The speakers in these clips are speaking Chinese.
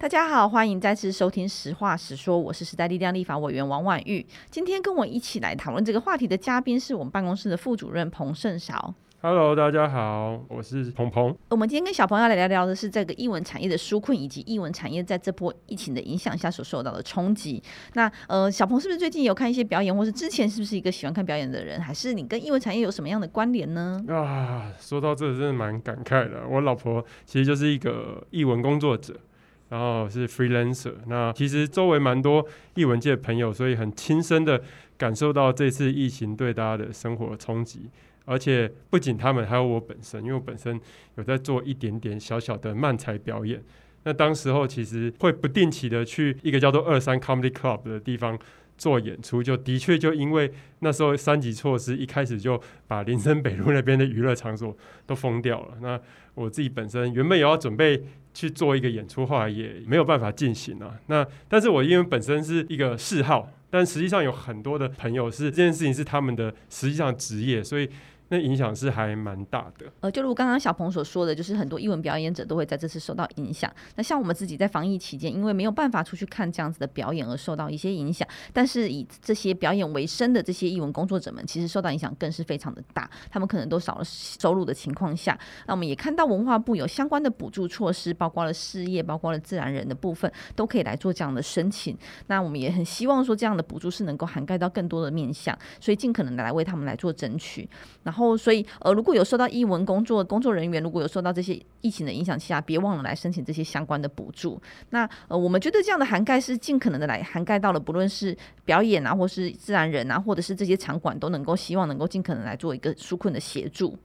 大家好，欢迎再次收听《实话实说》，我是时代力量立法委员王婉玉。今天跟我一起来讨论这个话题的嘉宾是我们办公室的副主任彭胜韶。Hello，大家好，我是鹏鹏。我们今天跟小朋友来聊聊的是这个译文产业的纾困，以及译文产业在这波疫情的影响下所受到的冲击。那呃，小鹏是不是最近有看一些表演，或是之前是不是一个喜欢看表演的人，还是你跟译文产业有什么样的关联呢？啊，说到这真的蛮感慨的。我老婆其实就是一个译文工作者。然后是 freelancer，那其实周围蛮多译文界朋友，所以很亲身的感受到这次疫情对大家的生活的冲击。而且不仅他们，还有我本身，因为我本身有在做一点点小小的漫才表演。那当时候其实会不定期的去一个叫做二三 Comedy Club 的地方做演出，就的确就因为那时候三级措施一开始就把林森北路那边的娱乐场所都封掉了。那我自己本身原本也要准备。去做一个演出，后来也没有办法进行了。那 但是我因为本身是一个嗜好，但实际上有很多的朋友是这件事情是他们的实际上职业，所以。那影响是还蛮大的。呃，就如刚刚小鹏所说的，就是很多艺文表演者都会在这次受到影响。那像我们自己在防疫期间，因为没有办法出去看这样子的表演而受到一些影响。但是以这些表演为生的这些艺文工作者们，其实受到影响更是非常的大。他们可能都少了收入的情况下，那我们也看到文化部有相关的补助措施，包括了事业，包括了自然人的部分，都可以来做这样的申请。那我们也很希望说，这样的补助是能够涵盖到更多的面向，所以尽可能的来为他们来做争取。然后，后所以呃，如果有受到译文工作工作人员，如果有受到这些疫情的影响下，别忘了来申请这些相关的补助。那呃，我们觉得这样的涵盖是尽可能的来涵盖到了，不论是表演啊，或是自然人啊，或者是这些场馆，都能够希望能够尽可能来做一个纾困的协助。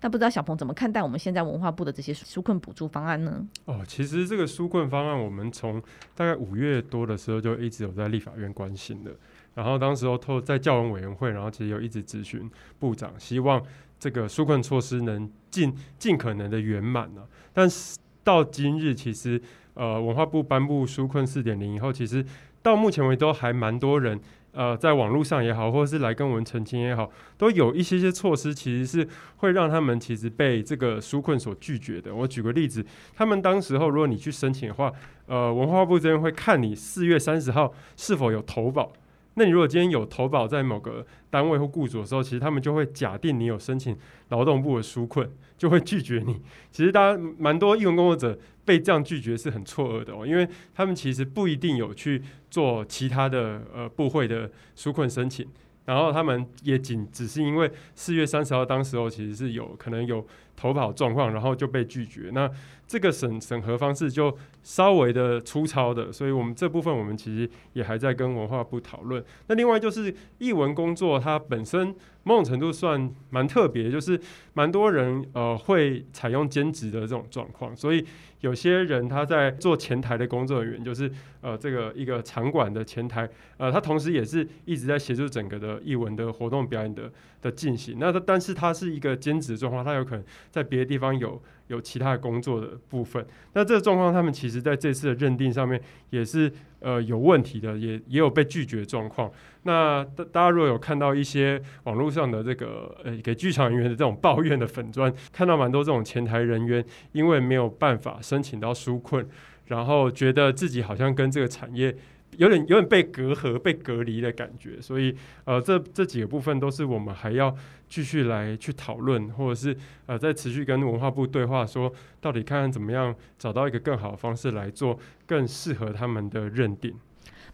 那不知道小鹏怎么看待我们现在文化部的这些纾困补助方案呢？哦，其实这个纾困方案，我们从大概五月多的时候就一直有在立法院关心的。然后当时候透在教文委员会，然后其实有一直咨询部长，希望这个纾困措施能尽尽可能的圆满呢。但是到今日，其实呃文化部颁布纾困四点零以后，其实到目前为止都还蛮多人呃在网络上也好，或者是来跟我们澄清也好，都有一些些措施，其实是会让他们其实被这个纾困所拒绝的。我举个例子，他们当时候如果你去申请的话，呃文化部这边会看你四月三十号是否有投保。那你如果今天有投保在某个单位或雇主的时候，其实他们就会假定你有申请劳动部的纾困，就会拒绝你。其实大家蛮多艺文工作者被这样拒绝是很错愕的哦，因为他们其实不一定有去做其他的呃部会的纾困申请，然后他们也仅只是因为四月三十号当时候其实是有可能有投保状况，然后就被拒绝。那这个审审核方式就稍微的粗糙的，所以我们这部分我们其实也还在跟文化部讨论。那另外就是译文工作，它本身某种程度算蛮特别，就是蛮多人呃会采用兼职的这种状况，所以有些人他在做前台的工作人员，就是呃这个一个场馆的前台，呃他同时也是一直在协助整个的艺文的活动表演的的进行。那他但是他是一个兼职状况，他有可能在别的地方有。有其他的工作的部分，那这个状况，他们其实在这次的认定上面也是呃有问题的，也也有被拒绝状况。那大大家如果有看到一些网络上的这个呃给剧场人员的这种抱怨院的粉砖，看到蛮多这种前台人员因为没有办法申请到纾困，然后觉得自己好像跟这个产业。有点有点被隔阂、被隔离的感觉，所以呃，这这几个部分都是我们还要继续来去讨论，或者是呃，在持续跟文化部对话，说到底看看怎么样找到一个更好的方式来做更适合他们的认定。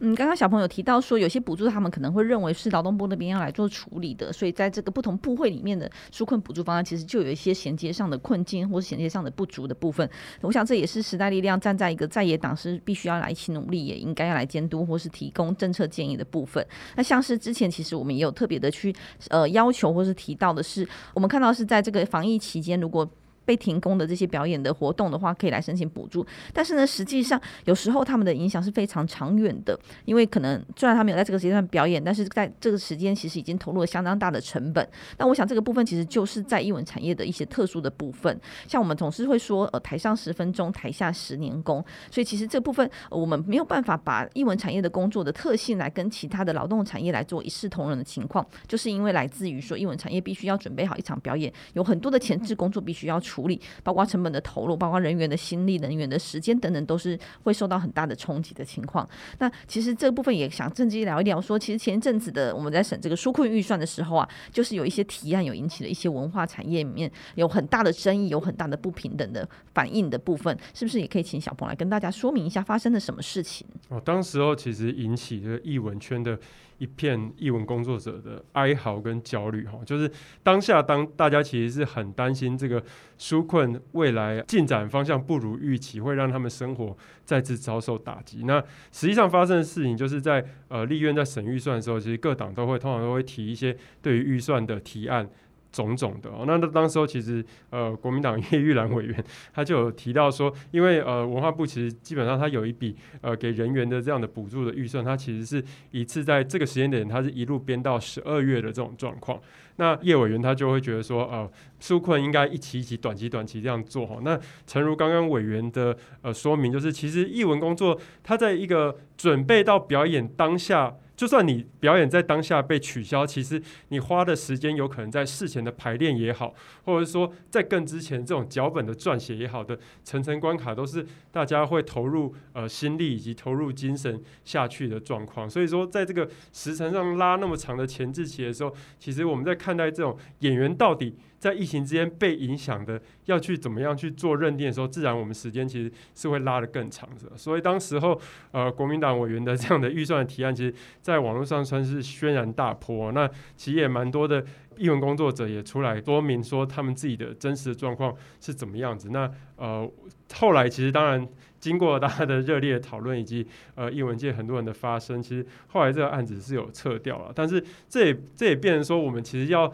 嗯，刚刚小朋友提到说，有些补助他们可能会认为是劳动部那边要来做处理的，所以在这个不同部会里面的纾困补助方案，其实就有一些衔接上的困境或是衔接上的不足的部分。我想这也是时代力量站在一个在野党是必须要来一起努力，也应该要来监督或是提供政策建议的部分。那像是之前其实我们也有特别的去呃要求或是提到的是，我们看到是在这个防疫期间，如果被停工的这些表演的活动的话，可以来申请补助。但是呢，实际上有时候他们的影响是非常长远的，因为可能虽然他们有在这个阶段表演，但是在这个时间其实已经投入了相当大的成本。那我想这个部分其实就是在艺文产业的一些特殊的部分。像我们总是会说，呃，台上十分钟，台下十年功。所以其实这部分我们没有办法把艺文产业的工作的特性来跟其他的劳动产业来做一视同仁的情况，就是因为来自于说艺文产业必须要准备好一场表演，有很多的前置工作必须要出。处理，包括成本的投入，包括人员的心力、人员的时间等等，都是会受到很大的冲击的情况。那其实这部分也想趁机聊一聊说，其实前一阵子的我们在审这个纾困预算的时候啊，就是有一些提案有引起了一些文化产业里面有很大的争议，有很大的不平等的反应的部分，是不是也可以请小鹏来跟大家说明一下发生了什么事情？哦，当时候其实引起这个艺文圈的。一片译文工作者的哀嚎跟焦虑，哈，就是当下当大家其实是很担心这个纾困未来进展方向不如预期，会让他们生活再次遭受打击。那实际上发生的事情，就是在呃立院在审预算的时候，其实各党都会通常都会提一些对于预算的提案。种种的哦，那那当时候其实呃，国民党叶玉兰委员 他就有提到说，因为呃文化部其实基本上他有一笔呃给人员的这样的补助的预算，他其实是一次在这个时间点，他是一路编到十二月的这种状况。那叶委员他就会觉得说，呃，纾困应该一期一期、短期短期这样做哈。那诚如刚刚委员的呃说明，就是其实译文工作他在一个准备到表演当下。就算你表演在当下被取消，其实你花的时间有可能在事前的排练也好，或者说在更之前这种脚本的撰写也好的层层关卡，都是大家会投入呃心力以及投入精神下去的状况。所以说，在这个时程上拉那么长的前置期的时候，其实我们在看待这种演员到底。在疫情之间被影响的，要去怎么样去做认定的时候，自然我们时间其实是会拉得更长的。所以当时候，呃，国民党委员的这样的预算的提案，其实在网络上算是轩然大波。那其实也蛮多的译文工作者也出来说明说他们自己的真实的状况是怎么样子。那呃，后来其实当然经过大家的热烈讨论以及呃译文界很多人的发声，其实后来这个案子是有撤掉了。但是这也这也变成说，我们其实要。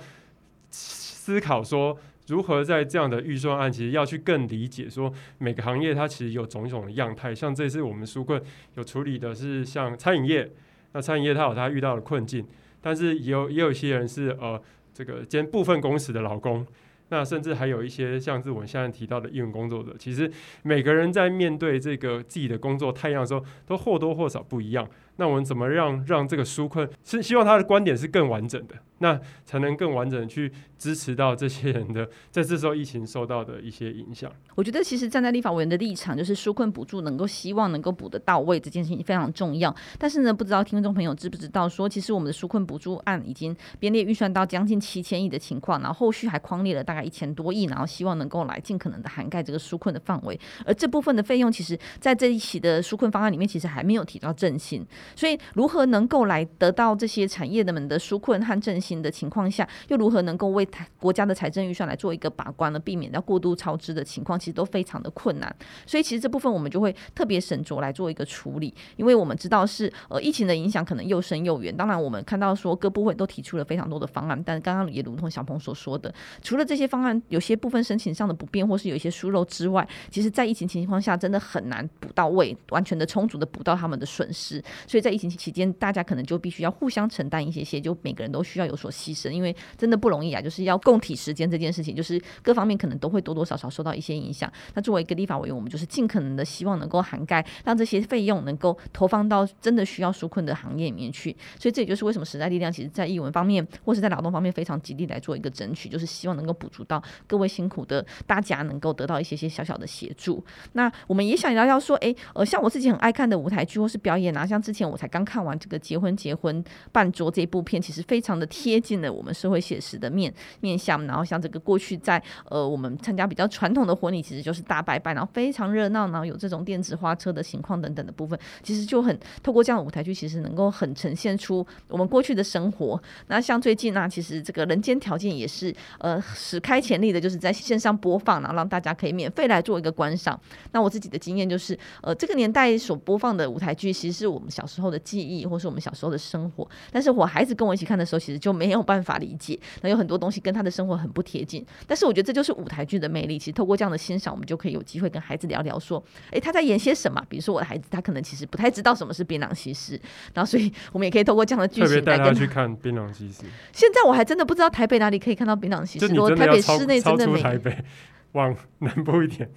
思考说如何在这样的预算案，其实要去更理解说每个行业它其实有种种的样态。像这次我们纾困有处理的是像餐饮业，那餐饮业它有它遇到的困境，但是也有也有一些人是呃这个兼部分工时的劳工，那甚至还有一些像是我们现在提到的艺文工作者，其实每个人在面对这个自己的工作态样的时候，都或多或少不一样。那我们怎么让让这个纾困是希望他的观点是更完整的，那才能更完整的去支持到这些人的在这时候疫情受到的一些影响。我觉得其实站在立法委员的立场，就是纾困补助能够希望能够补得到位，这件事情非常重要。但是呢，不知道听众朋友知不知道说，其实我们的纾困补助案已经编列预算到将近七千亿的情况，然后后续还匡列了大概一千多亿，然后希望能够来尽可能的涵盖这个纾困的范围。而这部分的费用，其实在这一期的纾困方案里面，其实还没有提到振兴。所以，如何能够来得到这些产业的们的纾困和振兴的情况下，又如何能够为国家的财政预算来做一个把关呢？避免掉过度超支的情况，其实都非常的困难。所以，其实这部分我们就会特别审酌来做一个处理，因为我们知道是呃疫情的影响可能又深又远。当然，我们看到说各部会都提出了非常多的方案，但刚刚也如同小鹏所说的，除了这些方案有些部分申请上的不便，或是有一些疏漏之外，其实在疫情情况下真的很难补到位，完全的充足的补到他们的损失。所以在疫情期间，大家可能就必须要互相承担一些些，就每个人都需要有所牺牲，因为真的不容易啊，就是要共体时间这件事情，就是各方面可能都会多多少少受到一些影响。那作为一个立法委员，我们就是尽可能的希望能够涵盖，让这些费用能够投放到真的需要纾困的行业里面去。所以这也就是为什么时代力量其实在译文方面或是在劳动方面非常极力来做一个争取，就是希望能够补足到各位辛苦的大家，能够得到一些些小小的协助。那我们也想聊聊说，哎，呃，像我自己很爱看的舞台剧或是表演啊，像之前我才刚看完这个结婚结婚办桌这部片，其实非常的贴近了我们社会写实的面面向。然后像这个过去在呃我们参加比较传统的婚礼，其实就是大拜拜，然后非常热闹，然后有这种电子花车的情况等等的部分，其实就很透过这样的舞台剧，其实能够很呈现出我们过去的生活。那像最近呢、啊，其实这个人间条件也是呃史开潜力的，就是在线上播放，然后让大家可以免费来做一个观赏。那我自己的经验就是，呃这个年代所播放的舞台剧，其实是我们小时候的记忆，或是我们小时候的生活，但是我孩子跟我一起看的时候，其实就没有办法理解，那有很多东西跟他的生活很不贴近。但是我觉得这就是舞台剧的魅力，其实透过这样的欣赏，我们就可以有机会跟孩子聊聊，说，诶，他在演些什么？比如说我的孩子，他可能其实不太知道什么是槟榔西施，然后所以我们也可以透过这样的剧情来跟他去看槟榔西施。现在我还真的不知道台北哪里可以看到槟榔西施，如果台北市内真的没。台北往南部一点。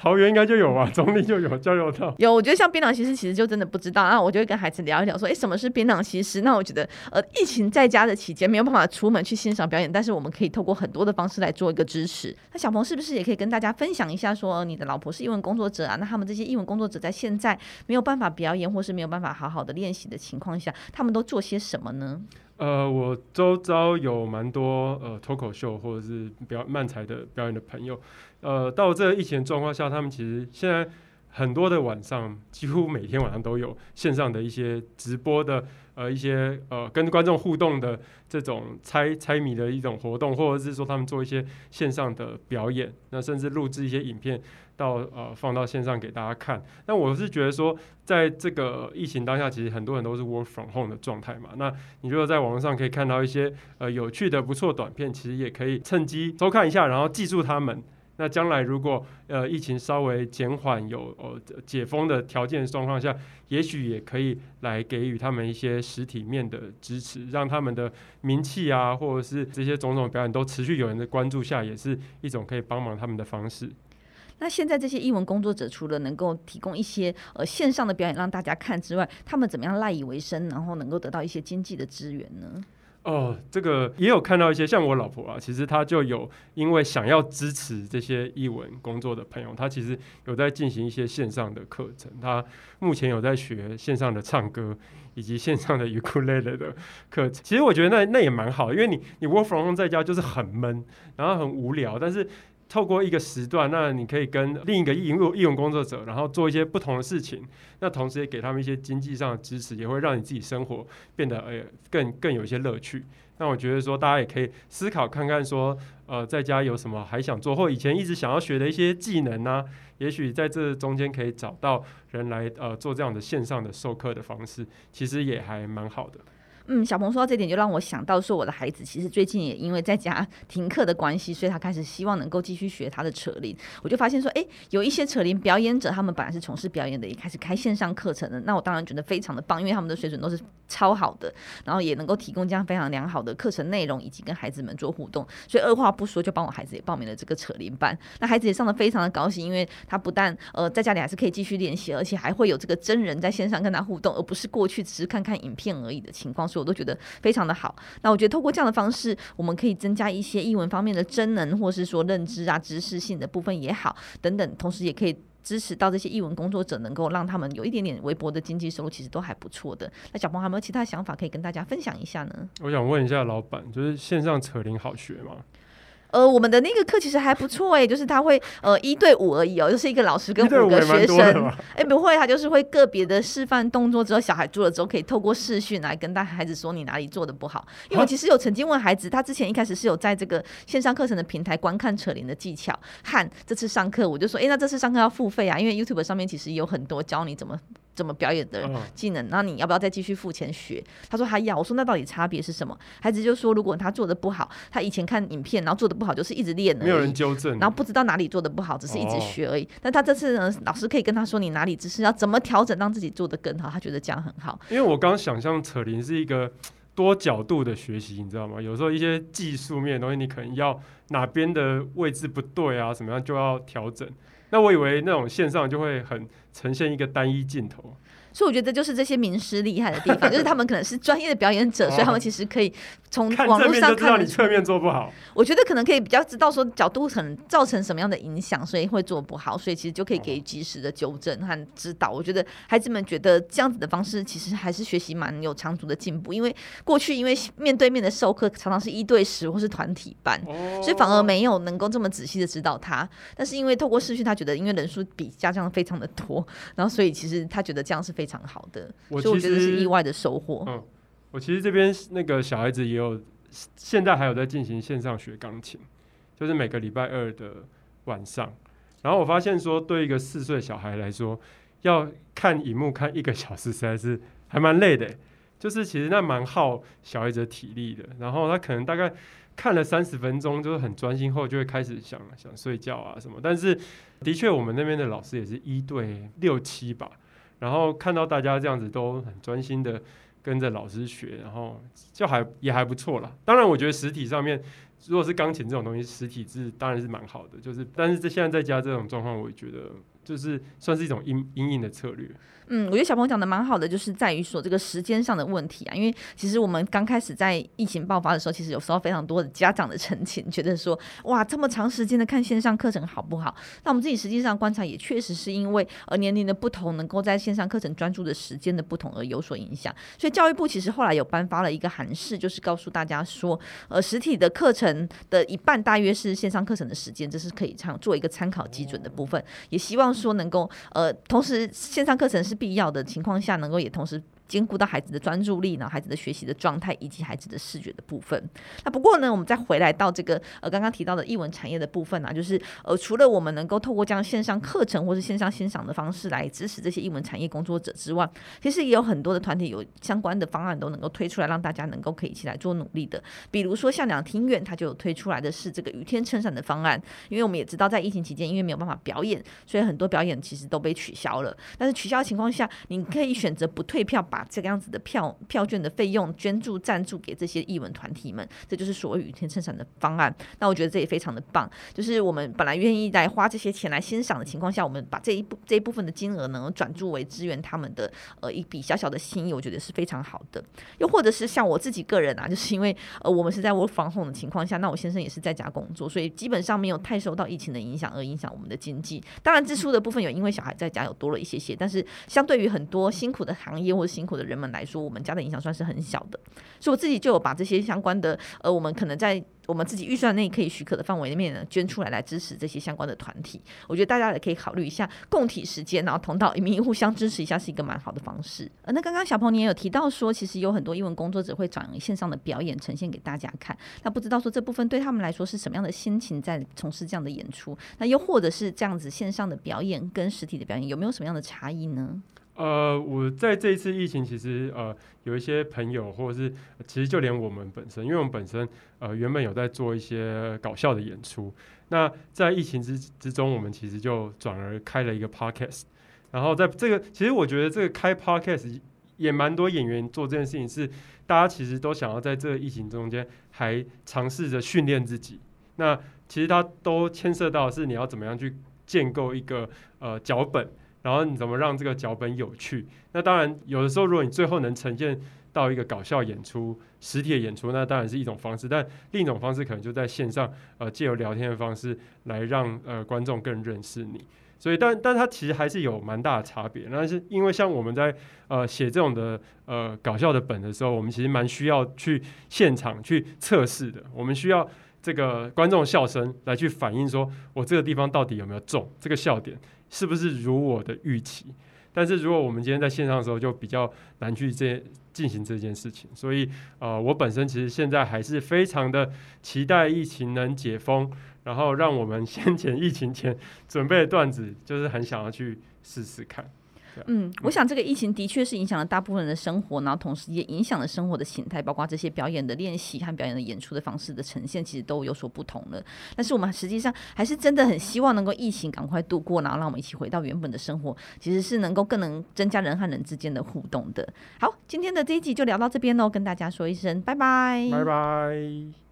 桃园应该就有吧，中坜就有交流道。有，我觉得像槟榔西施其实就真的不知道，那我就会跟孩子聊一聊，说，哎，什么是槟榔西施？那我觉得，呃，疫情在家的期间没有办法出门去欣赏表演，但是我们可以透过很多的方式来做一个支持。那小鹏是不是也可以跟大家分享一下，说你的老婆是英文工作者啊？那他们这些英文工作者在现在没有办法表演，或是没有办法好好的练习的情况下，他们都做些什么呢？呃，我周遭有蛮多呃脱口秀或者是表漫才的表演的朋友。呃，到这疫情状况下，他们其实现在很多的晚上，几乎每天晚上都有线上的一些直播的，呃，一些呃跟观众互动的这种猜猜谜的一种活动，或者是说他们做一些线上的表演，那甚至录制一些影片到呃放到线上给大家看。那我是觉得说，在这个疫情当下，其实很多人都是 work from home 的状态嘛。那你如果在网络上可以看到一些呃有趣的不错短片，其实也可以趁机收看一下，然后记住他们。那将来如果呃疫情稍微减缓，有呃解封的条件状况下，也许也可以来给予他们一些实体面的支持，让他们的名气啊，或者是这些种种表演都持续有人的关注下，也是一种可以帮忙他们的方式。那现在这些艺文工作者除了能够提供一些呃线上的表演让大家看之外，他们怎么样赖以为生，然后能够得到一些经济的资源呢？哦，这个也有看到一些，像我老婆啊，其实她就有因为想要支持这些译文工作的朋友，她其实有在进行一些线上的课程。她目前有在学线上的唱歌以及线上的尤克里里的课程。其实我觉得那那也蛮好，因为你你 work from home 在家就是很闷，然后很无聊，但是。透过一个时段，那你可以跟另一个艺文艺文工作者，然后做一些不同的事情。那同时也给他们一些经济上的支持，也会让你自己生活变得呃更更有一些乐趣。那我觉得说，大家也可以思考看看说，呃，在家有什么还想做，或以前一直想要学的一些技能呢、也许在这中间可以找到人来呃做这样的线上的授课的方式，其实也还蛮好的。嗯，小鹏说到这点，就让我想到说，我的孩子其实最近也因为在家 停课的关系，所以他开始希望能够继续学他的扯铃。我就发现说，哎，有一些扯铃表演者，他们本来是从事表演的，也开始开线上课程的。那我当然觉得非常的棒，因为他们的水准都是超好的，然后也能够提供这样非常良好的课程内容，以及跟孩子们做互动。所以二话不说，就帮我孩子也报名了这个扯铃班。那孩子也上得非常的高兴，因为他不但呃在家里还是可以继续练习，而且还会有这个真人在线上跟他互动，而不是过去只是看看影片而已的情况。所以我都觉得非常的好。那我觉得透过这样的方式，我们可以增加一些译文方面的真能，或是说认知啊、知识性的部分也好，等等。同时也可以支持到这些译文工作者，能够让他们有一点点微薄的经济收入，其实都还不错的。那小鹏还有没有其他想法可以跟大家分享一下呢？我想问一下老板，就是线上扯铃好学吗？呃，我们的那个课其实还不错哎，就是他会呃一对五而已哦，就是一个老师跟五个学生。哎，不会，他就是会个别的示范动作之后，小孩做了之后可以透过视讯来跟大孩子说你哪里做的不好。因为我其实有曾经问孩子，他之前一开始是有在这个线上课程的平台观看扯铃的技巧，和这次上课我就说，哎，那这次上课要付费啊，因为 YouTube 上面其实有很多教你怎么。怎么表演的技能？那你要不要再继续付钱学？他说他要。我说那到底差别是什么？孩子就说，如果他做的不好，他以前看影片，然后做的不好，就是一直练，没有人纠正，然后不知道哪里做的不好，只是一直学而已。但他这次呢，老师可以跟他说，你哪里只是要怎么调整，让自己做的更好。他觉得这样很好。因为我刚想象扯铃是一个多角度的学习，你知道吗？有时候一些技术面的东西，你可能要哪边的位置不对啊，什么样就要调整。那我以为那种线上就会很呈现一个单一镜头。所以我觉得就是这些名师厉害的地方，就是他们可能是专业的表演者，哦、所以他们其实可以从网络上看，看你侧面做不好。我觉得可能可以比较知道说角度可能造成什么样的影响，所以会做不好，所以其实就可以给予及时的纠正和指导。我觉得孩子们觉得这样子的方式其实还是学习蛮有长足的进步，因为过去因为面对面的授课常常是一对十或是团体班，哦、所以反而没有能够这么仔细的指导他。但是因为透过视讯，他觉得因为人数比家长非常的多，然后所以其实他觉得这样是非常好的，我所以我觉得是意外的收获。嗯，我其实这边那个小孩子也有，现在还有在进行线上学钢琴，就是每个礼拜二的晚上。然后我发现说，对一个四岁小孩来说，要看荧幕看一个小时，实在是还蛮累的。就是其实那蛮耗小孩子的体力的。然后他可能大概看了三十分钟，就是很专心后，就会开始想想睡觉啊什么。但是的确，我们那边的老师也是一对六七吧。然后看到大家这样子都很专心的跟着老师学，然后就还也还不错啦。当然，我觉得实体上面如果是钢琴这种东西，实体是当然是蛮好的。就是，但是这现在在家这种状况，我觉得就是算是一种阴阴影的策略。嗯，我觉得小朋友讲的蛮好的，就是在于说这个时间上的问题啊。因为其实我们刚开始在疫情爆发的时候，其实有时候非常多的家长的澄清，觉得说哇，这么长时间的看线上课程好不好？那我们自己实际上观察，也确实是因为呃年龄的不同，能够在线上课程专注的时间的不同而有所影响。所以教育部其实后来有颁发了一个函释，就是告诉大家说，呃，实体的课程的一半大约是线上课程的时间，这是可以参做一个参考基准的部分。也希望说能够呃，同时线上课程是必要的情况下，能够也同时。兼顾到孩子的专注力呢，孩子的学习的状态以及孩子的视觉的部分。那不过呢，我们再回来到这个呃刚刚提到的艺文产业的部分啊，就是呃除了我们能够透过这样线上课程或是线上欣赏的方式来支持这些艺文产业工作者之外，其实也有很多的团体有相关的方案都能够推出来，让大家能够可以一起来做努力的。比如说像两厅院，它就有推出来的是这个雨天撑伞的方案。因为我们也知道，在疫情期间，因为没有办法表演，所以很多表演其实都被取消了。但是取消情况下，你可以选择不退票，把这个样子的票票券的费用捐助赞助给这些艺文团体们，这就是所谓雨天撑伞的方案。那我觉得这也非常的棒，就是我们本来愿意来花这些钱来欣赏的情况下，我们把这一部这一部分的金额呢转注为支援他们的呃一笔小小的心意，我觉得是非常好的。又或者是像我自己个人啊，就是因为呃我们是在我防控的情况下，那我先生也是在家工作，所以基本上没有太受到疫情的影响而影响我们的经济。当然支出的部分有因为小孩在家有多了一些些，但是相对于很多辛苦的行业或者辛的人们来说，我们家的影响算是很小的，所以我自己就有把这些相关的，呃，我们可能在我们自己预算内可以许可的范围里面呢，捐出来来支持这些相关的团体。我觉得大家也可以考虑一下共体时间，然后同道一命，互相支持一下，是一个蛮好的方式。呃，那刚刚小鹏你也有提到说，其实有很多英文工作者会转线上的表演呈现给大家看。那不知道说这部分对他们来说是什么样的心情在从事这样的演出？那又或者是这样子线上的表演跟实体的表演有没有什么样的差异呢？呃，我在这一次疫情，其实呃有一些朋友，或者是其实就连我们本身，因为我们本身呃原本有在做一些搞笑的演出，那在疫情之之中，我们其实就转而开了一个 podcast，然后在这个其实我觉得这个开 podcast 也蛮多演员做这件事情，是大家其实都想要在这个疫情中间还尝试着训练自己，那其实它都牵涉到是你要怎么样去建构一个呃脚本。然后你怎么让这个脚本有趣？那当然，有的时候如果你最后能呈现到一个搞笑演出、实体的演出，那当然是一种方式。但另一种方式可能就在线上，呃，借由聊天的方式来让呃观众更认识你。所以，但但它其实还是有蛮大的差别。那是因为像我们在呃写这种的呃搞笑的本的时候，我们其实蛮需要去现场去测试的。我们需要这个观众笑声来去反映说，我这个地方到底有没有中这个笑点。是不是如我的预期？但是如果我们今天在线上的时候，就比较难去这进行这件事情。所以，呃，我本身其实现在还是非常的期待疫情能解封，然后让我们先前疫情前准备的段子，就是很想要去试试看。嗯，我想这个疫情的确是影响了大部分人的生活，然后同时也影响了生活的形态，包括这些表演的练习和表演的演出的方式的呈现，其实都有所不同了。但是我们实际上还是真的很希望能够疫情赶快度过，然后让我们一起回到原本的生活，其实是能够更能增加人和人之间的互动的。好，今天的这一集就聊到这边喽，跟大家说一声拜拜，拜拜。